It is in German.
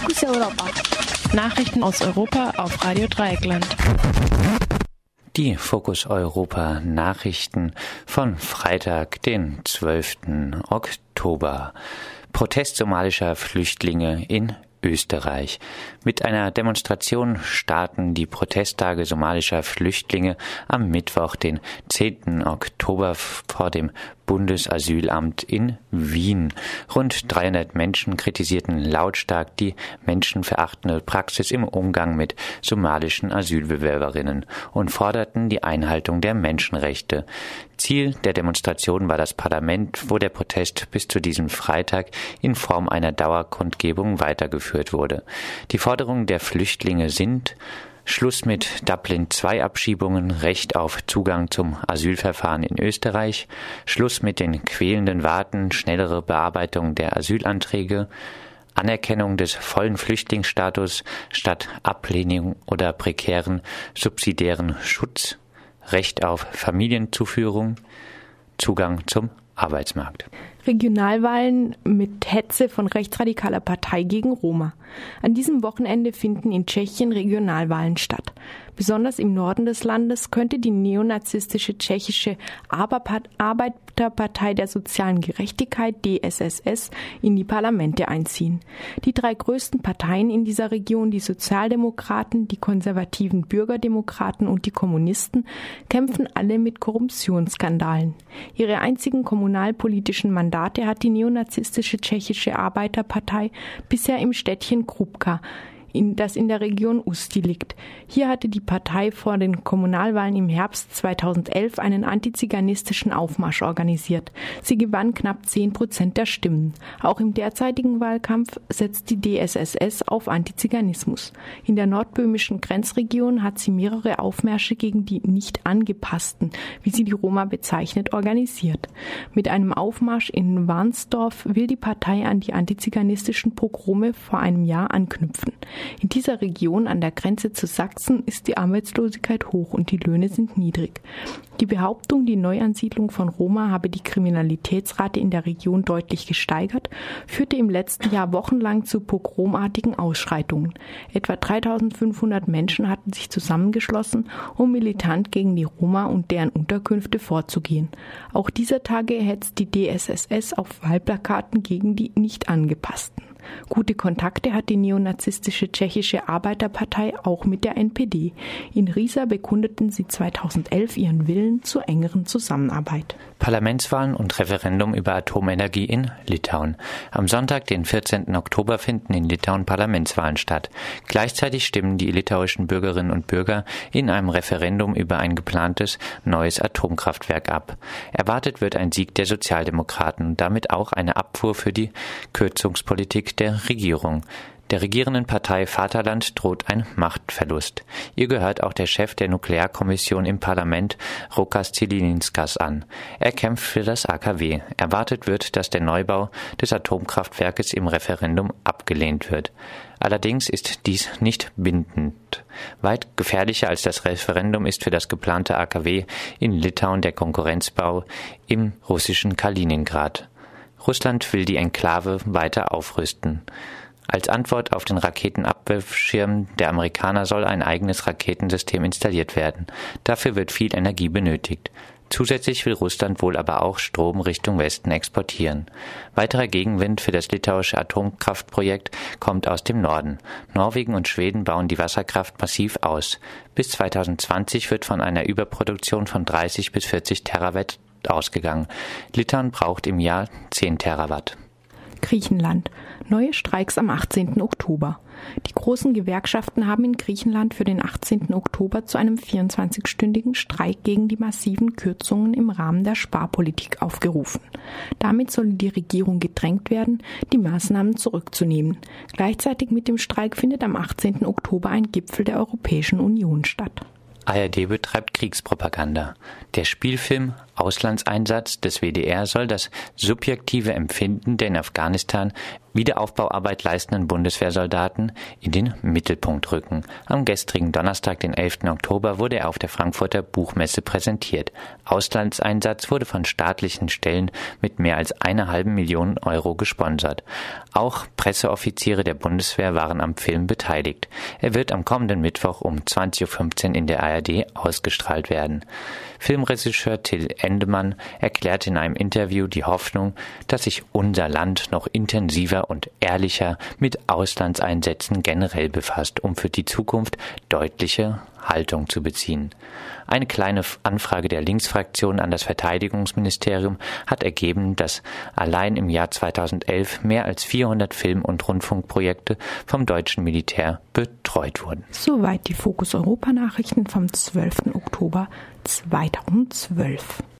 Fokus Europa. Nachrichten aus Europa auf Radio Dreieckland. Die Fokus Europa Nachrichten von Freitag, den 12. Oktober. Protest somalischer Flüchtlinge in Österreich. Mit einer Demonstration starten die Protesttage somalischer Flüchtlinge am Mittwoch, den 10. Oktober vor dem Bundesasylamt in Wien. Rund 300 Menschen kritisierten lautstark die menschenverachtende Praxis im Umgang mit somalischen Asylbewerberinnen und forderten die Einhaltung der Menschenrechte. Ziel der Demonstration war das Parlament, wo der Protest bis zu diesem Freitag in Form einer Dauerkundgebung weitergeführt wurde. Die Forderungen der Flüchtlinge sind Schluss mit Dublin II Abschiebungen, Recht auf Zugang zum Asylverfahren in Österreich, Schluss mit den quälenden Warten, schnellere Bearbeitung der Asylanträge, Anerkennung des vollen Flüchtlingsstatus statt Ablehnung oder prekären subsidiären Schutz, Recht auf Familienzuführung, Zugang zum Arbeitsmarkt. Regionalwahlen mit Hetze von rechtsradikaler Partei gegen Roma. An diesem Wochenende finden in Tschechien Regionalwahlen statt. Besonders im Norden des Landes könnte die neonazistische tschechische Arbeiterpartei der sozialen Gerechtigkeit DSSS in die Parlamente einziehen. Die drei größten Parteien in dieser Region, die Sozialdemokraten, die konservativen Bürgerdemokraten und die Kommunisten, kämpfen alle mit Korruptionsskandalen. Ihre einzigen kommunalpolitischen Mandate hat die neonazistische tschechische Arbeiterpartei bisher im Städtchen Krupka in, das in der Region Usti liegt. Hier hatte die Partei vor den Kommunalwahlen im Herbst 2011 einen antiziganistischen Aufmarsch organisiert. Sie gewann knapp 10 Prozent der Stimmen. Auch im derzeitigen Wahlkampf setzt die DSSS auf Antiziganismus. In der nordböhmischen Grenzregion hat sie mehrere Aufmärsche gegen die nicht angepassten, wie sie die Roma bezeichnet, organisiert. Mit einem Aufmarsch in Warnsdorf will die Partei an die antiziganistischen Pogrome vor einem Jahr anknüpfen. In dieser Region an der Grenze zu Sachsen ist die Arbeitslosigkeit hoch und die Löhne sind niedrig. Die Behauptung, die Neuansiedlung von Roma habe die Kriminalitätsrate in der Region deutlich gesteigert, führte im letzten Jahr wochenlang zu pogromartigen Ausschreitungen. Etwa 3500 Menschen hatten sich zusammengeschlossen, um militant gegen die Roma und deren Unterkünfte vorzugehen. Auch dieser Tage hetzt die DSSS auf Wahlplakaten gegen die nicht angepassten. Gute Kontakte hat die neonazistische tschechische Arbeiterpartei auch mit der NPD. In Riesa bekundeten sie 2011 ihren Willen zur engeren Zusammenarbeit. Parlamentswahlen und Referendum über Atomenergie in Litauen. Am Sonntag, den 14. Oktober, finden in Litauen Parlamentswahlen statt. Gleichzeitig stimmen die litauischen Bürgerinnen und Bürger in einem Referendum über ein geplantes neues Atomkraftwerk ab. Erwartet wird ein Sieg der Sozialdemokraten und damit auch eine Abfuhr für die Kürzungspolitik der Regierung. Der regierenden Partei Vaterland droht ein Machtverlust. Ihr gehört auch der Chef der Nuklearkommission im Parlament, Rokas Tilininskas, an. Er kämpft für das AKW. Erwartet wird, dass der Neubau des Atomkraftwerkes im Referendum abgelehnt wird. Allerdings ist dies nicht bindend. Weit gefährlicher als das Referendum ist für das geplante AKW in Litauen der Konkurrenzbau im russischen Kaliningrad. Russland will die Enklave weiter aufrüsten. Als Antwort auf den Raketenabwurfschirm der Amerikaner soll ein eigenes Raketensystem installiert werden. Dafür wird viel Energie benötigt. Zusätzlich will Russland wohl aber auch Strom Richtung Westen exportieren. Weiterer Gegenwind für das litauische Atomkraftprojekt kommt aus dem Norden. Norwegen und Schweden bauen die Wasserkraft massiv aus. Bis 2020 wird von einer Überproduktion von 30 bis 40 Terawatt ausgegangen. Litauen braucht im Jahr 10 Terawatt. Griechenland. Neue Streiks am 18. Oktober. Die großen Gewerkschaften haben in Griechenland für den 18. Oktober zu einem 24-stündigen Streik gegen die massiven Kürzungen im Rahmen der Sparpolitik aufgerufen. Damit solle die Regierung gedrängt werden, die Maßnahmen zurückzunehmen. Gleichzeitig mit dem Streik findet am 18. Oktober ein Gipfel der Europäischen Union statt. ARD betreibt Kriegspropaganda. Der Spielfilm Auslandseinsatz des WDR soll das subjektive Empfinden der in Afghanistan Wiederaufbauarbeit leistenden Bundeswehrsoldaten in den Mittelpunkt rücken. Am gestrigen Donnerstag, den 11. Oktober, wurde er auf der Frankfurter Buchmesse präsentiert. Auslandseinsatz wurde von staatlichen Stellen mit mehr als einer halben Million Euro gesponsert. Auch Presseoffiziere der Bundeswehr waren am Film beteiligt. Er wird am kommenden Mittwoch um 20.15 Uhr in der ARD ausgestrahlt werden. Filmregisseur Till Endemann erklärte in einem Interview die Hoffnung, dass sich unser Land noch intensiver und ehrlicher mit Auslandseinsätzen generell befasst, um für die Zukunft deutliche Haltung zu beziehen. Eine kleine Anfrage der Linksfraktion an das Verteidigungsministerium hat ergeben, dass allein im Jahr 2011 mehr als 400 Film- und Rundfunkprojekte vom deutschen Militär betreut wurden. Soweit die Fokus Europa Nachrichten vom 12. Oktober 2012.